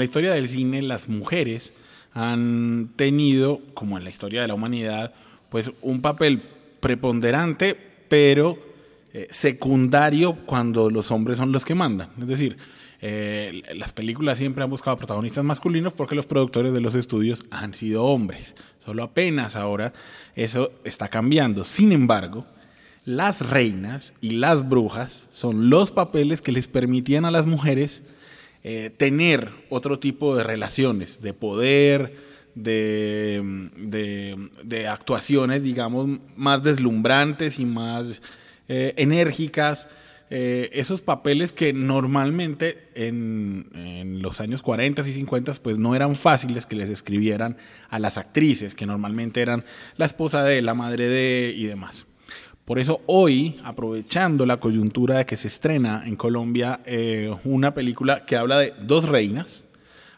La historia del cine, las mujeres han tenido, como en la historia de la humanidad, pues un papel preponderante, pero eh, secundario cuando los hombres son los que mandan. Es decir, eh, las películas siempre han buscado protagonistas masculinos porque los productores de los estudios han sido hombres. Solo apenas ahora eso está cambiando. Sin embargo, las reinas y las brujas son los papeles que les permitían a las mujeres eh, tener otro tipo de relaciones, de poder, de, de, actuaciones, digamos, más deslumbrantes y más eh, enérgicas. Eh, esos papeles que normalmente en, en, los años 40 y 50 pues no eran fáciles que les escribieran a las actrices, que normalmente eran la esposa de, la madre de y demás. Por eso hoy, aprovechando la coyuntura de que se estrena en Colombia eh, una película que habla de dos reinas,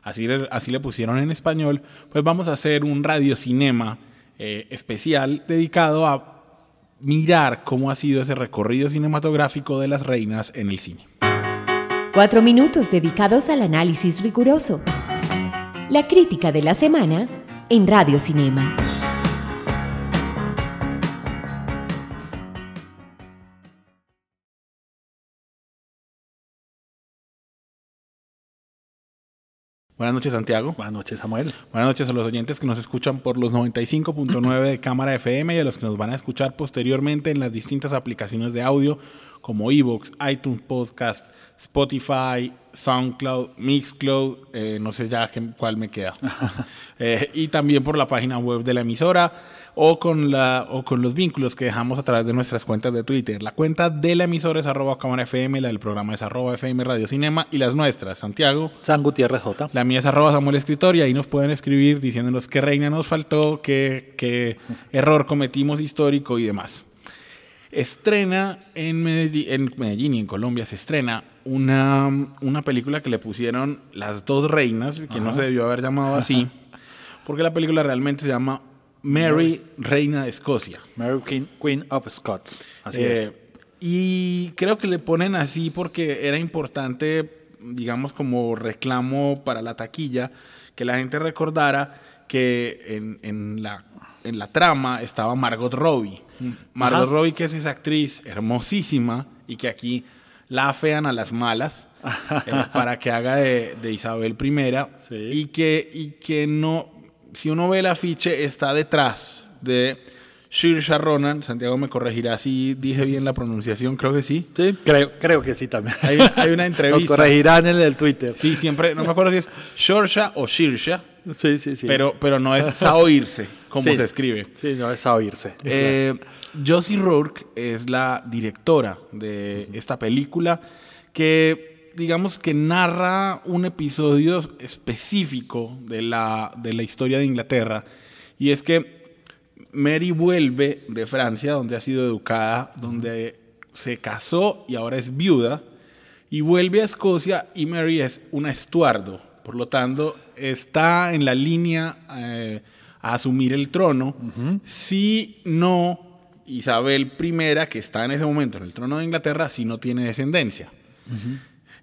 así le, así le pusieron en español, pues vamos a hacer un radiocinema eh, especial dedicado a mirar cómo ha sido ese recorrido cinematográfico de las reinas en el cine. Cuatro minutos dedicados al análisis riguroso. La crítica de la semana en Radio Cinema. Buenas noches, Santiago. Buenas noches, Samuel. Buenas noches a los oyentes que nos escuchan por los 95.9 de Cámara FM y a los que nos van a escuchar posteriormente en las distintas aplicaciones de audio como Evox, iTunes Podcast, Spotify, SoundCloud, Mixcloud, eh, no sé ya cuál me queda. Eh, y también por la página web de la emisora o con, la, o con los vínculos que dejamos a través de nuestras cuentas de Twitter. La cuenta de la emisora es arroba cámara FM, la del programa es arroba FM Radio Cinema y las nuestras, Santiago. San Gutiérrez J. La mía es arroba Samuel Escritor y ahí nos pueden escribir diciéndonos qué reina nos faltó, qué, qué error cometimos histórico y demás. Estrena en Medellín, en Medellín y en Colombia se estrena una, una película que le pusieron Las dos reinas, que no se debió haber llamado así, porque la película realmente se llama Mary, Reina de Escocia. Mary Queen, of Scots. Así es. Eh, y creo que le ponen así porque era importante, digamos, como reclamo para la taquilla, que la gente recordara que en, en la, en la trama estaba Margot Robbie. Mm. Margot Robbie, que es esa actriz hermosísima y que aquí la afean a las malas eh, para que haga de, de Isabel I y, que, y que no si uno ve el afiche, está detrás de Saoirse Ronan. Santiago me corregirá si dije bien la pronunciación, creo que sí. Sí, creo, creo que sí también. Hay, una entrevista. Nos corregirán en el Twitter. Sí, siempre, no me acuerdo si es Saoirse o Saoirse. Sí, sí, sí. Pero, pero no es Saoirse, como se escribe. Sí, no es Saoirse. Eh, Josie Rourke es la directora de esta película que digamos que narra un episodio específico de la, de la historia de Inglaterra. Y es que Mary vuelve de Francia, donde ha sido educada, donde se casó y ahora es viuda, y vuelve a Escocia y Mary es una estuardo. Por lo tanto, está en la línea eh, a asumir el trono. Si no, Isabel I, que está en ese momento en el trono de Inglaterra, si no tiene descendencia.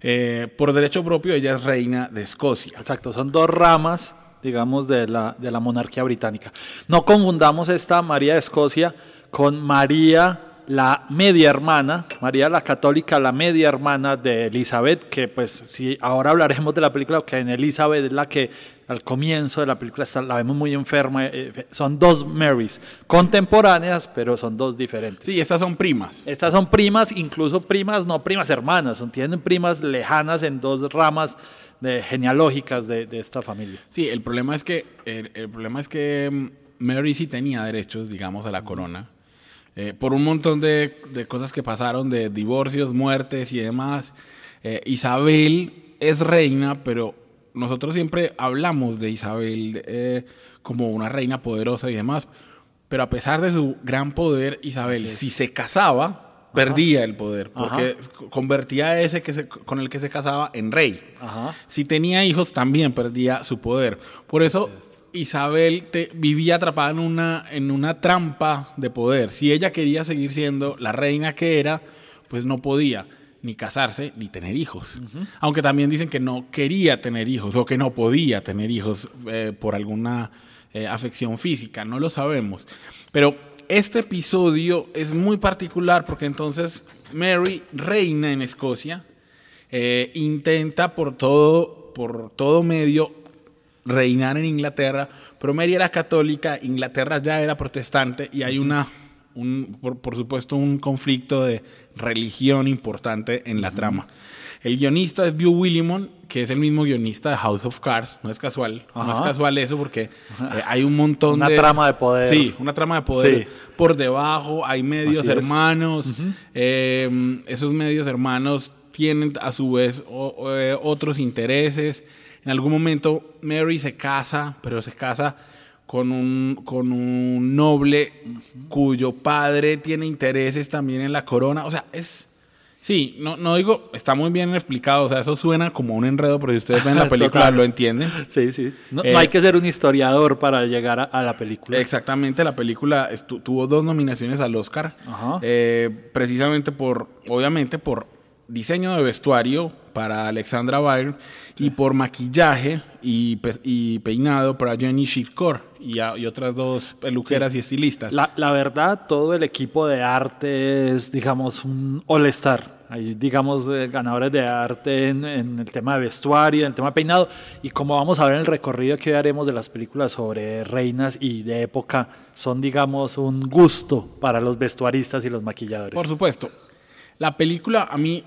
Eh, por derecho propio, ella es reina de Escocia. Exacto, son dos ramas, digamos, de la, de la monarquía británica. No confundamos esta María de Escocia con María la media hermana, María la católica, la media hermana de Elizabeth, que pues si ahora hablaremos de la película, que en Elizabeth es la que al comienzo de la película la vemos muy enferma, eh, eh, son dos Marys, contemporáneas, pero son dos diferentes. Sí, estas son primas. Estas son primas, incluso primas, no primas hermanas, son, tienen primas lejanas en dos ramas de, genealógicas de, esta familia. Sí, el problema es que, el, el problema es que mm, Mary sí tenía derechos, digamos, a la corona eh, por un montón de, de cosas que pasaron, de divorcios, muertes y demás. Eh, Isabel es reina, pero nosotros siempre hablamos de Isabel eh, como una reina poderosa y demás. Pero a pesar de su gran poder, Isabel, si se casaba, perdía el poder, porque convertía a ese que se- con el que se casaba en rey. Ajá. Si tenía hijos, también perdía su poder. Por eso Isabel te- vivía atrapada en una, en una trampa de poder. Si ella quería seguir siendo la reina que era, pues no podía ni casarse ni tener hijos. Aunque también dicen que no quería tener hijos o que no podía tener hijos eh, por alguna eh, afección física, no lo sabemos. Pero este episodio es muy particular porque entonces Mary reina en Escocia, eh, intenta por todo, por todo medio reinar en Inglaterra, pero Mary era católica, Inglaterra ya era protestante y hay una, un, por, por supuesto, un conflicto de religión importante en la trama. El guionista es Bew Willimon, que es el mismo guionista de House of Cards. No es casual, no es casual eso porque eh, hay un montón Una de... trama de poder. Sí, una trama de poder Sí. por debajo, hay medios Así es. hermanos, eh, esos medios hermanos tienen a su vez o- o, eh, otros intereses. En algún momento Mary se casa, pero se casa con un, con un noble cuyo padre tiene intereses también en la corona. O sea, es... Sí, no, no digo, está muy bien explicado, o sea, eso suena como un enredo, pero si ustedes ven la película lo entienden. Sí, sí. No, Eh, no hay que ser un historiador para llegar a, a la película. Exactamente, la película tuvo dos nominaciones al Oscar, Ajá. eh, precisamente por, obviamente por diseño de vestuario para Alexandra Byron y por maquillaje y, pe- y peinado para Jenny Shirkor y, otras dos peluqueras y estilistas. La, la verdad, todo el equipo de arte es, digamos, un all-star. Hay, digamos, eh, ganadores de arte en, en el tema de vestuario, en el tema de peinado. Y como vamos a ver en el recorrido que hoy haremos de las películas sobre reinas y de época, son, digamos, un gusto para los vestuaristas y los maquilladores. Por supuesto. La película, a mí,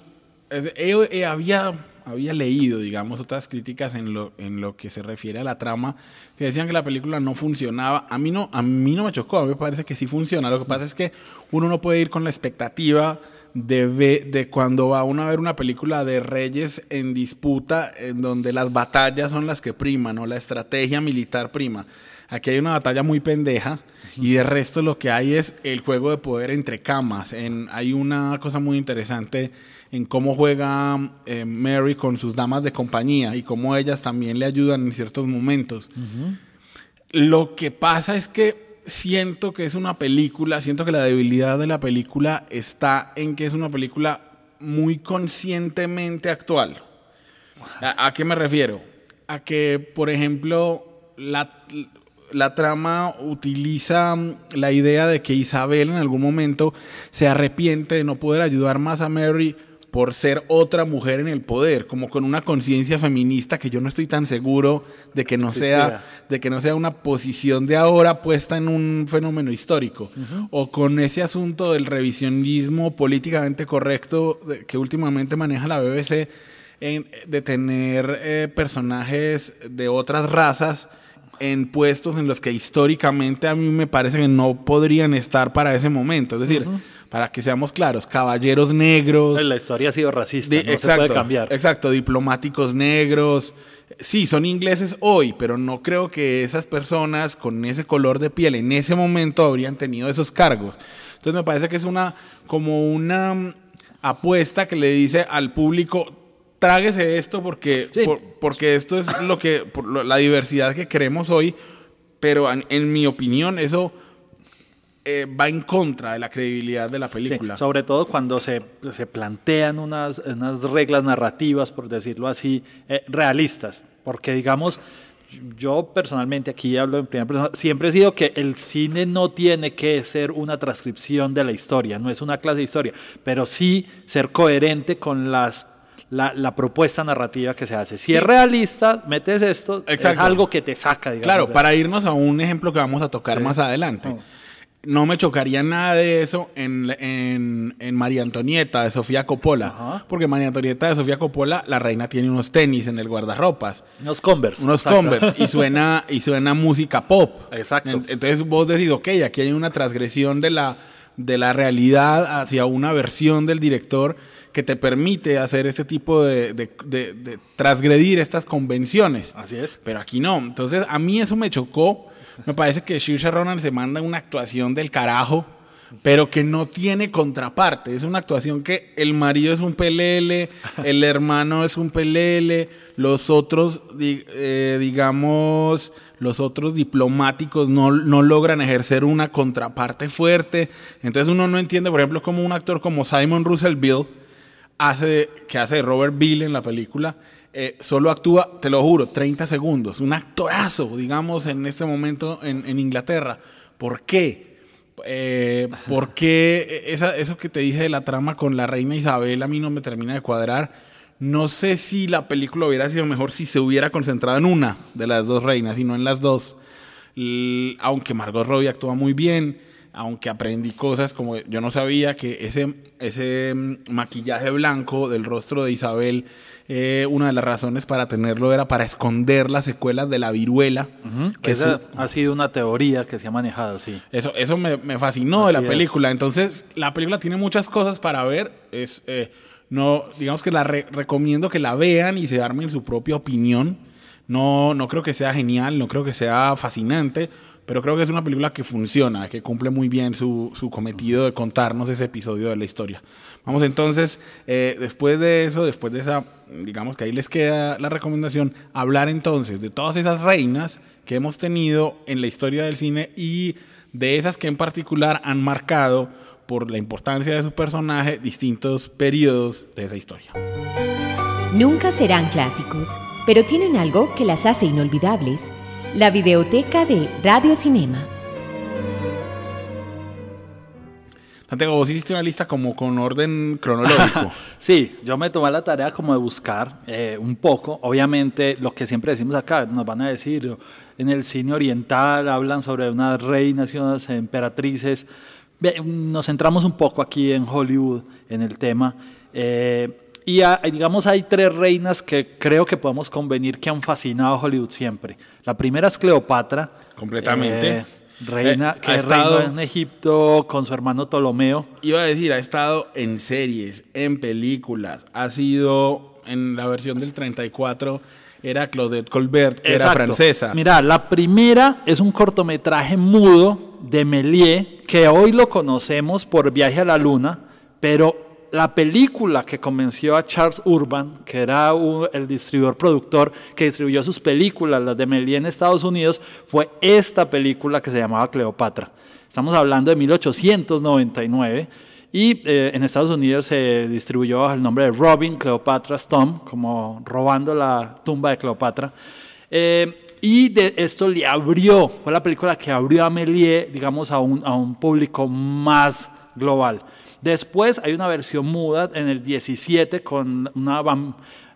he- he- había, había leído, digamos, otras críticas en lo, en lo que se refiere a la trama, que decían que la película no funcionaba. A mí no, a mí no me chocó, a mí me parece que sí funciona. Lo que pasa es que uno no puede ir con la expectativa de, ve- de cuando va uno a ver una película de reyes en disputa, en donde las batallas son las que priman, o la estrategia militar prima. Aquí hay una batalla muy pendeja y de resto lo que hay es el juego de poder entre camas. En, hay una cosa muy interesante en cómo juega eh, Mary con sus damas de compañía y cómo ellas también le ayudan en ciertos momentos. Lo que pasa es que siento que es una película, siento que la debilidad de la película está en que es una película muy conscientemente actual. ¿A, a qué me refiero? A que, por ejemplo, la, la trama utiliza mm, la idea de que Isabel en algún momento se arrepiente de no poder ayudar más a Mary por ser otra mujer en el poder, como con una conciencia feminista que yo no estoy tan seguro de que no sea de que no sea una posición de ahora puesta en un fenómeno histórico. O con ese asunto del revisionismo políticamente correcto que últimamente maneja la BBC en- de tener eh, personajes de otras razas en puestos en los que históricamente a mí me parece que no podrían estar para ese momento. Es decir, para que seamos claros, caballeros negros. La historia ha sido racista, no se puede cambiar. Exacto, diplomáticos negros. Sí, son ingleses hoy, pero no creo que esas personas con ese color de piel en ese momento habrían tenido esos cargos. Entonces me parece que es una como una mm, apuesta que le dice al público tráguese esto porque Sí. por- porque esto es lo que por la diversidad que queremos hoy, pero en, en mi opinión eso eh, va en contra de la credibilidad de la Sí, película. sobre todo cuando se, se plantean unas, unas reglas narrativas, por decirlo así, eh, realistas. Porque, digamos, yo personalmente, aquí hablo en primera persona, siempre he sido que el cine no tiene que ser una transcripción de la historia, no es una clase de historia, pero sí ser coherente con las... La, la propuesta narrativa que se hace. Si Sí. es realista, metes esto, Exacto. es algo que te saca, digamos. Claro, para irnos a un ejemplo que vamos a tocar Sí. más adelante. Oh. No me chocaría nada de eso en, en, en María Antonieta de Sofía Coppola. Ajá. Porque María Antonieta de Sofía Coppola, la reina tiene unos tenis en el guardarropas, Unos Converse. unos exacto. Converse, y suena, y suena música pop. Exacto. En- entonces vos decís, ok, aquí hay una transgresión de la de la realidad hacia una versión del director que te permite hacer este tipo de, de, de, transgredir estas convenciones. Así es. Pero aquí no. Entonces, a mí eso me chocó. Me parece que Saoirse Ronan se manda una actuación del carajo, pero que no tiene contraparte. Es una actuación que el marido es un pelele, el hermano es un pelele, los otros, eh, digamos, los otros diplomáticos no, no, logran ejercer una contraparte fuerte. Entonces uno no entiende, por ejemplo, cómo un actor como Simon Russell Bill, hace, que hace Robert Bill en la película, eh, solo actúa, te lo juro, 30 segundos. Un actorazo, digamos, en este momento en, Inglaterra. ¿Por qué? Eh, ¿Por qué esa, eso que te dije de la trama con la reina Isabel a mí no me termina de cuadrar? No sé si la película hubiera sido mejor si se hubiera concentrado en una de las dos reinas y no en las dos. aunque Margot Robbie actúa muy bien, aunque aprendí cosas como yo no sabía que ese, ese mm, maquillaje blanco del rostro de Isabel, eh, una de las razones para tenerlo era para esconder las secuelas de la viruela. que esa ha sido una teoría que se ha manejado, sí. Eso, eso me, fascinó de la película. Entonces, la película tiene muchas cosas para ver. Es, eh, no, digamos que la recomiendo que la vean y se armen su propia opinión. No, no creo que sea genial, no creo que sea fascinante pero creo que es una película que funciona, que cumple muy bien su, su cometido de contarnos ese episodio de la historia. Vamos entonces, eh, después de eso, después de esa, digamos que ahí les queda la recomendación, hablar entonces de todas esas reinas que hemos tenido en la historia del cine y de esas que en particular han marcado por la importancia de su personaje distintos periodos de esa historia. Nunca serán clásicos, pero tienen algo que las hace inolvidables la videoteca de Radio Cinema. Santiago, vos hiciste una lista como con orden cronológico. sí, yo me tomé la tarea como de buscar eh, un poco. Obviamente, lo que siempre decimos acá, nos van a decir, en el cine oriental hablan sobre unas reinas y unas emperatrices. Nos centramos un poco aquí en Hollywood, en el tema. Eh, y digamos, hay tres reinas que creo que podemos convenir que han fascinado a Hollywood siempre. La primera es Cleopatra. Completamente. Eh, reina, eh, que ha estado en Egipto con su hermano Ptolomeo. Iba a decir, ha estado en series, en películas, ha sido en la versión del 34 era Claudette Colbert, que era francesa. Mira, la primera es un cortometraje mudo de Méliès, que hoy lo conocemos por Viaje a la Luna, pero la película que convenció a Charles Urban, que era el distribuidor productor que distribuyó sus películas, las de Méliès en Estados Unidos, fue esta película que se llamaba Cleopatra. Estamos hablando de 1899 y eh, en Estados Unidos se distribuyó bajo el nombre de Robin Cleopatra's Tomb, como robando la tumba de Cleopatra. Eh, y de esto le abrió, fue la película que abrió a Méliès, digamos, a un público más global. Después hay una versión muda en el 17 con una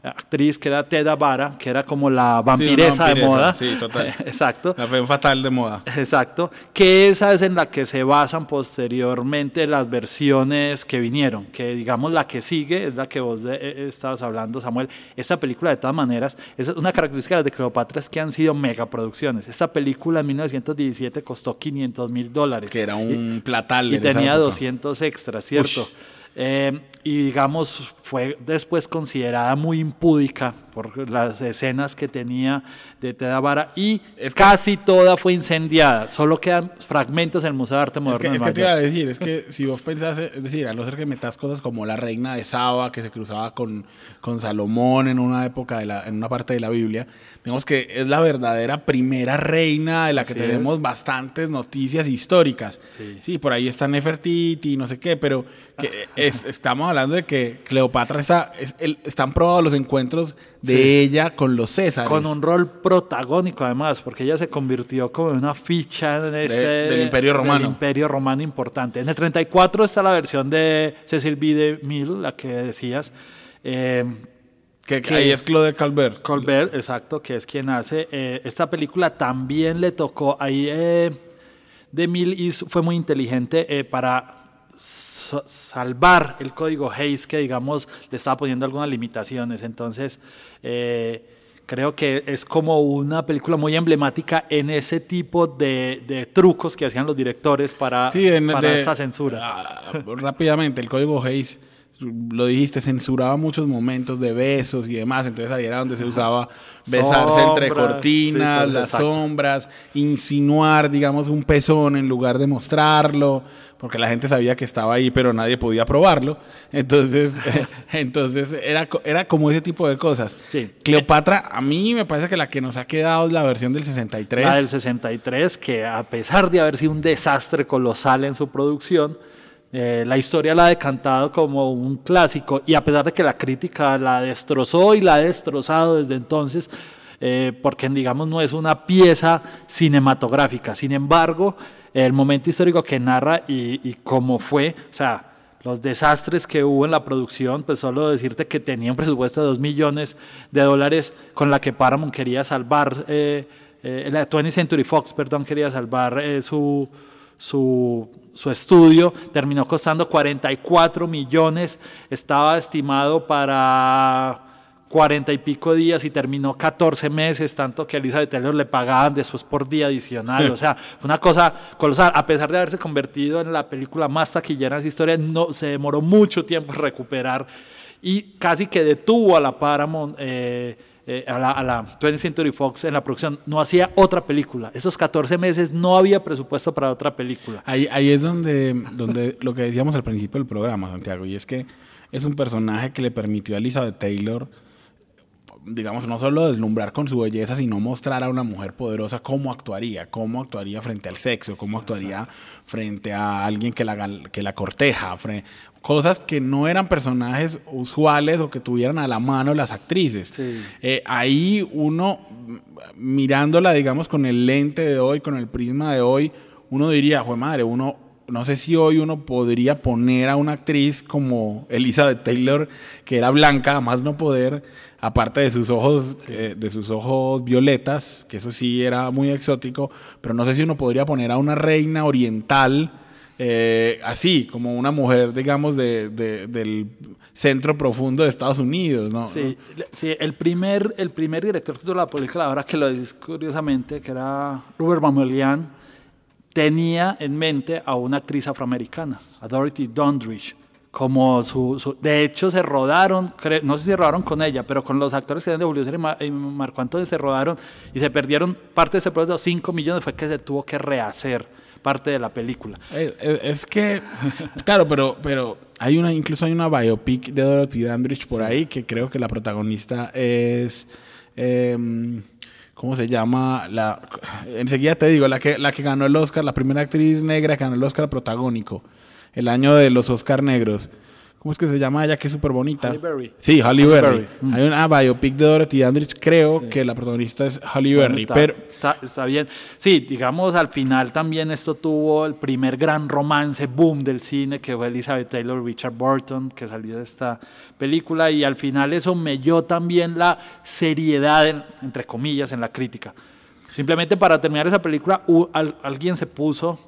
actriz que era Teda Vara, que era como la vampiresa, de moda. Sí, total. Exacto. La fe fatal de moda. Exacto. Que esa es en la que se basan posteriormente las versiones que vinieron. Que digamos la que sigue es la que vos eh, eh, estabas hablando, Samuel. Esta película, de todas maneras, es una característica de Cleopatra es que han sido megaproducciones. Esta película en 1917 costó 500 mil dólares. Que era un platal. Y tenía 200 extras, ¿cierto? Eh, y digamos, fue después considerada muy impúdica por las escenas que tenía de Teda Vara y casi toda fue incendiada. Solo quedan fragmentos en el Museo de Arte Moderno. Es que, te iba a decir, es que si vos pensás, es decir, a no ser que metas cosas como la reina de Saba, que se cruzaba con, con Salomón en una época, de la, en una parte de la Biblia, digamos que es la verdadera primera reina de la que tenemos bastantes noticias históricas. Sí. por ahí está Nefertiti, no sé qué, pero que estamos hablando de que Cleopatra está, están probados los encuentros de ella con los Césares. Con un rol protagónico además, porque ella se convirtió como en una ficha en ese, del Imperio Romano. Del Imperio Romano importante. En el 34 está la versión de Cecil B. DeMille, la que decías. Eh, que, ahí es Claude Colbert. Colbert, exacto, que es quien hace. Eh, esta película también le tocó, ahí eh, DeMille fue muy inteligente para salvar el código Hayes que, digamos, le estaba poniendo algunas limitaciones. Entonces, eh, Creo que es como una película muy emblemática en ese tipo de, de trucos que hacían los directores para, Sí, en- para de- esa censura. Ah, rápidamente, el código Hayes, lo dijiste, censuraba muchos momentos de besos y demás, entonces ahí era donde se usaba besarse entre cortinas, sí, pues, las exacto. sombras, insinuar, digamos, un pezón en lugar de mostrarlo, porque la gente sabía que estaba ahí, pero nadie podía probarlo. Entonces, entonces era, era como ese tipo de cosas. Sí. Cleopatra, a mí me parece que la que nos ha quedado es la versión del 63. La del 63, que a pesar de haber sido un desastre colosal en su producción, eh, la historia la ha decantado como un clásico y a pesar de que la crítica la destrozó y la ha destrozado desde entonces, eh, porque digamos no es una pieza cinematográfica. Sin embargo, el momento histórico que narra y, cómo fue, o sea, los desastres que hubo en la producción, pues solo decirte que tenía un presupuesto de 2 millones de dólares con la que Paramount quería salvar, eh, eh, la 20th Century Fox, perdón, quería salvar su, su, su estudio, terminó costando 44 millones, estaba estimado para 40 y pico días y terminó 14 meses, tanto que a Elizabeth Taylor le pagaban después por día adicional. O sea, fue una cosa colosal. A pesar de haberse convertido en la película más taquillera de esa historia, no, se demoró mucho tiempo en recuperar y casi que detuvo a la Paramount. eh, eh, a, la, a la 20th Century Fox en la producción, no hacía otra película. Esos 14 meses no había presupuesto para otra película. Ahí, ahí es donde, donde lo que decíamos al principio del programa, Santiago, y es que es un personaje que le permitió a Elizabeth Taylor, digamos, no solo deslumbrar con su belleza, sino mostrar a una mujer poderosa cómo actuaría, cómo actuaría frente al sexo, cómo actuaría frente a alguien que la, que la corteja, cosas que no eran personajes usuales o que tuvieran a la mano las actrices. Sí. Eh, ahí uno, mirándola, digamos, con el lente de hoy, con el prisma de hoy, uno diría, jue madre, uno, no sé si hoy uno podría poner a una actriz como Elizabeth Taylor, que era blanca, más no poder, aparte de sus ojos, eh, de sus ojos violetas, que eso sí era muy exótico, pero no sé si uno podría poner a una reina oriental, eh, así, como una mujer, digamos, de, de- del centro profundo de Estados Unidos, ¿no? Sí, sí, el primer, el primer director tuvo la película, ahora que lo dices curiosamente, que era Robert Mamelian, tenía en mente a una actriz afroamericana, a Dorothy Dondridge, como su, su- de hecho se rodaron, cre- no sé si se rodaron con ella, pero con los actores que eran de Julio César y Ma- y Marco Antonio se rodaron y se perdieron parte de ese proceso, 5 millones fue que se tuvo que rehacer parte de la película. Eh, eh, Es que, claro, pero, pero hay una, incluso hay una biopic de Dorothy Dandridge por ahí que creo que la protagonista es, em, ¿cómo se llama? La, enseguida te digo, la que, la que ganó el Oscar, la primera actriz negra que ganó el Oscar protagónico, el año de los Oscar negros. ¿Cómo es que se llama ella? Que es súper bonita. Halle Berry. Sí, Halle Halle Berry. Berry. Mm. Hay una biopic de Dorothy Dandridge, creo que la protagonista es Halle Berry, Está, pero... está, está bien. Sí, digamos, al final también esto tuvo el primer gran romance, boom del cine, que fue Elizabeth Taylor, Richard Burton, que salió de esta película, y al final eso melló también la seriedad, en- entre comillas, en la crítica. Simplemente para terminar esa película, alguien se puso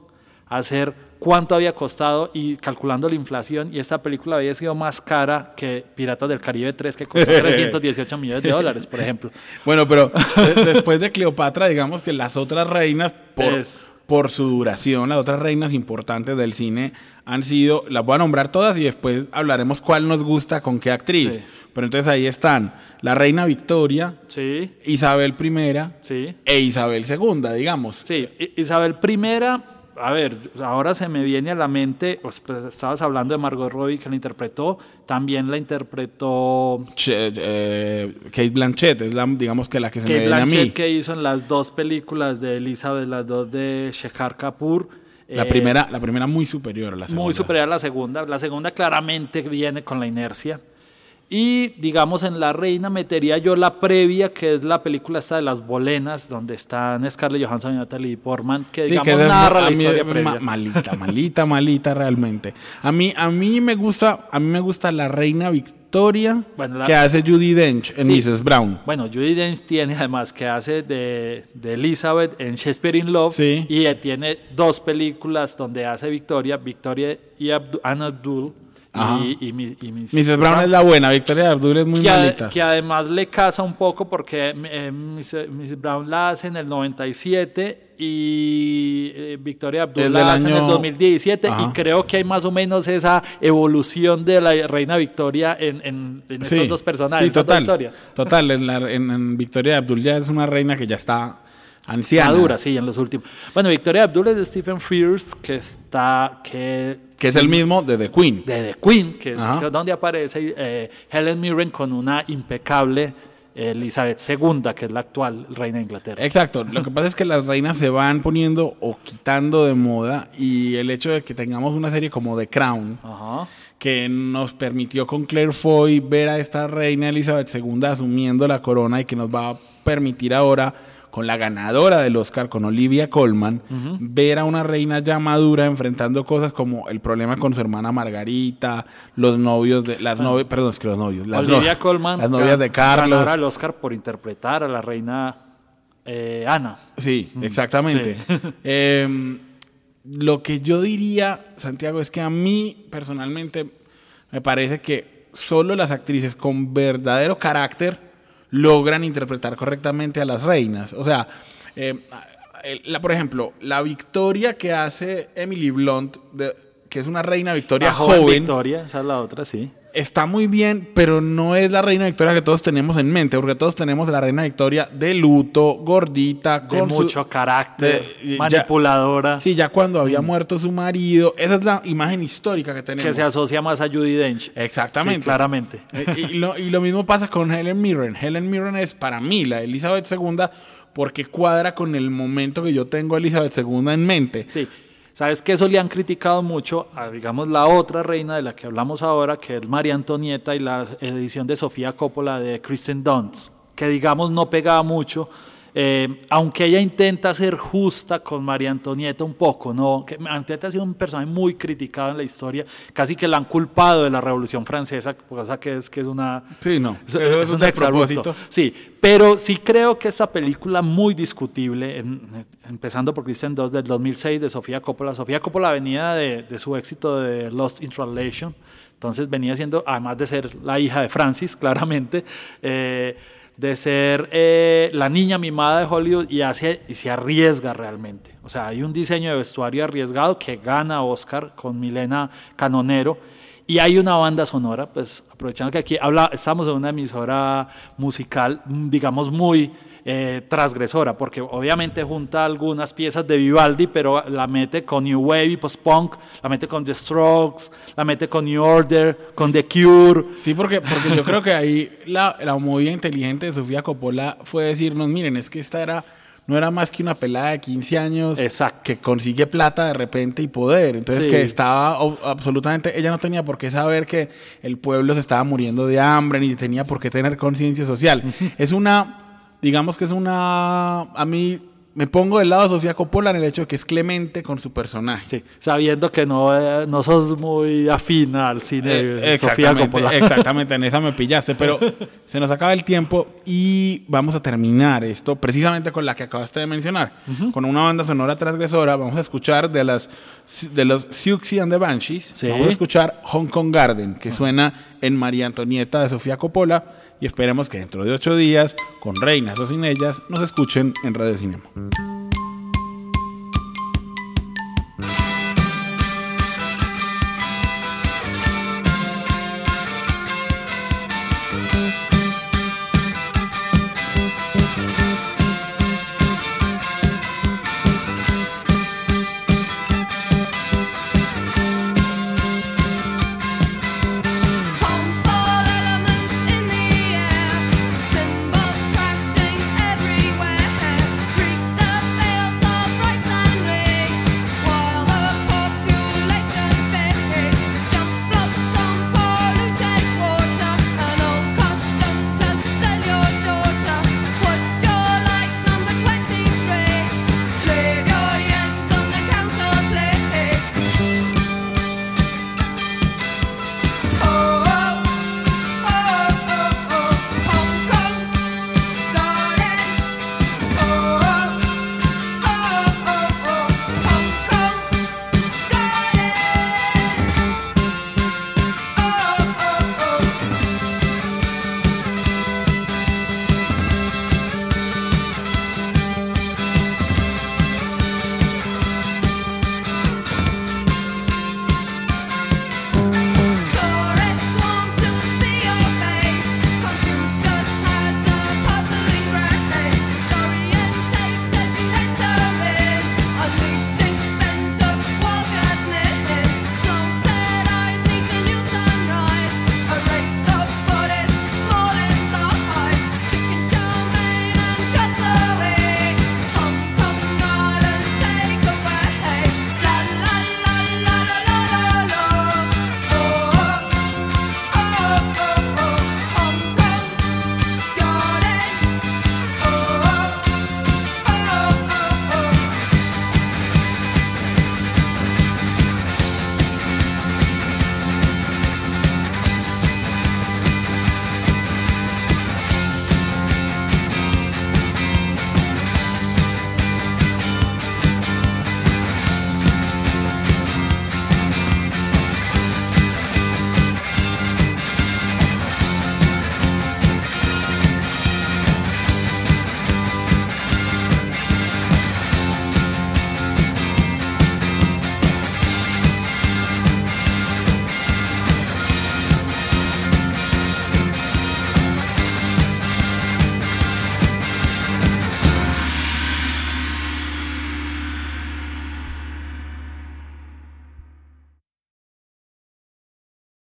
a hacer cuánto había costado y calculando la inflación, y esta película había sido más cara que Piratas del Caribe 3, que costó 318 millones de dólares, por ejemplo. Bueno, pero de- después de Cleopatra, digamos que las otras reinas, por, Es. por su duración, las otras reinas importantes del cine han sido, las voy a nombrar todas y después hablaremos cuál nos gusta con qué actriz. Sí. Pero entonces ahí están la reina Victoria, Sí, Isabel I sí. e Isabel II, digamos. Sí, Isabel I, a ver, ahora se me viene a la mente, pues, pues, estabas hablando de Margot Robbie que la interpretó, también la interpretó eh, Kate Blanchett es la, digamos que la que se me Kate viene a mí. Blanchett que hizo en las dos películas de Elizabeth, las dos de Shekhar Kapoor. La Eh, primera, la primera muy superior a la segunda. muy superior a la segunda. La segunda claramente viene con la inercia. Y digamos en La Reina metería yo la previa, que es la película esta de las bolenas, donde están Scarlett Johansson y Natalie Portman, que Sí, digamos que narra la mí historia ma- previa. malita, malita, malita realmente. A mí, a mí me gusta, a mí me gusta la reina Victoria Bueno, la- que hace Judy Dench en Sí. Mrs. Brown. Bueno, Judy Dench tiene además que hace de, de Elizabeth en Shakespeare in Love Sí. y tiene dos películas donde hace Victoria, Victoria y Abdu- Anne Abdul. Y, y mi- y Mrs. Mrs. Brown es la buena, Victoria Abdul es muy que, a- que además le casa un poco porque eh, Mrs. Mrs. Brown la hace en el 97 y eh, Victoria Abdul Es la hace en el año- 2017 y Ajá. creo que hay más o menos esa evolución de la reina Victoria en, en, en estos dos personajes, Sí, total. Total, en, la- en Victoria Abdul ya es una reina que ya está anciana. Madura, sí, en los últimos. Bueno, Victoria Abdul es de Stephen Frears, que está, que, Que es sí, el mismo de The Queen. de The Queen, que es Ajá. donde aparece eh, Helen Mirren con una impecable Elizabeth II, que es la actual reina de Inglaterra. Exacto. Lo que pasa es que las reinas se van poniendo o quitando de moda y el hecho de que tengamos una serie como The Crown, Ajá. que nos permitió con Claire Foy ver a esta reina Elizabeth II asumiendo la corona y que nos va a permitir ahora con la ganadora del Oscar, con Olivia Colman, ver a una reina ya madura enfrentando cosas como el problema con su hermana Margarita, los novios de las novias, perdón, es que los novios, las, Olivia no- Colman, las novias de Carlos. ganadora el Oscar por interpretar a la reina eh, Ana. Sí, exactamente. Eh, lo que yo diría, Santiago, es que a mí personalmente me parece que solo las actrices con verdadero carácter logran interpretar correctamente a las reinas. O sea, eh, la, por ejemplo, la victoria que hace Emily Blunt, de- que es una reina Victoria joven, Victoria, esa es la otra, sí. Está muy bien, pero no es la reina Victoria que todos tenemos en mente, porque todos tenemos a la reina Victoria de luto, gordita, De con su- mucho carácter, de- ya- manipuladora, Sí, ya cuando había muerto su marido. Esa es la imagen histórica que tenemos. que se asocia más a Judy Dench. Exactamente. Sí, claramente. Eh, y, lo, y lo mismo pasa con Helen Mirren. Helen Mirren es para mí la Elizabeth II porque cuadra con el momento que yo tengo a Elizabeth II en mente. Sí. Sabes que eso le han criticado mucho a, digamos, la otra reina de la que hablamos ahora, que es María Antonieta y la edición de Sofía Coppola de Kristen Dunst, que digamos no pegaba mucho, eh, aunque ella intenta ser justa con María Antonieta un poco, ¿no? Que Antonieta ha sido un personaje muy criticado en la historia, casi que la han culpado de la Revolución Francesa, cosa que es que es una Sí, no. es, es es un exabrupto. Sí, pero sí creo que esta película muy discutible, en- empezando por Kristen Dunst del 2006 de Sofía Coppola. Sofía Coppola venía de, de su éxito de Lost in Translation, entonces venía siendo, además de ser la hija de Francis, claramente, eh, de ser eh, la niña mimada de Hollywood y, y se arriesga realmente. O sea, hay un diseño de vestuario arriesgado que gana Oscar con Milena Canonero. Y hay una banda sonora, pues aprovechando que aquí habla, estamos en una emisora musical, mm, digamos, muy eh, transgresora, porque obviamente junta algunas piezas de Vivaldi, pero la mete con New Wave y post-punk, la mete con The Strokes, la mete con New Order, con The Cure. Sí, porque, porque yo creo que ahí la, la movida inteligente de Sofía Coppola fue decirnos, miren, es que esta era no era más que una pelada de 15 años Exacto. que consigue plata de repente y poder. Entonces Sí. que estaba absolutamente, ella no tenía por qué saber que el pueblo se estaba muriendo de hambre, ni tenía por qué tener conciencia social. es una, digamos que es una, a mí me pongo del lado de Sofía Coppola en el hecho de que es clemente con su personaje. Sí, sabiendo que no, eh, no sos muy afina al cine Eh, de Sofía Coppola. exactamente, en esa me pillaste, pero se nos acaba el tiempo y vamos a terminar esto precisamente con la que acabaste de mencionar, con una banda sonora transgresora. Vamos a escuchar de las de los Siouxsie and the Banshees. Sí. Vamos a escuchar Hong Kong Garden, que suena en María Antonieta de Sofía Coppola y esperemos que dentro de ocho días, con reinas o sin ellas, nos escuchen en Radio Cinema.